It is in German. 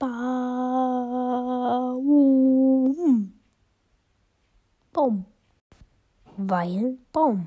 Baum. Baum. Weil Baum.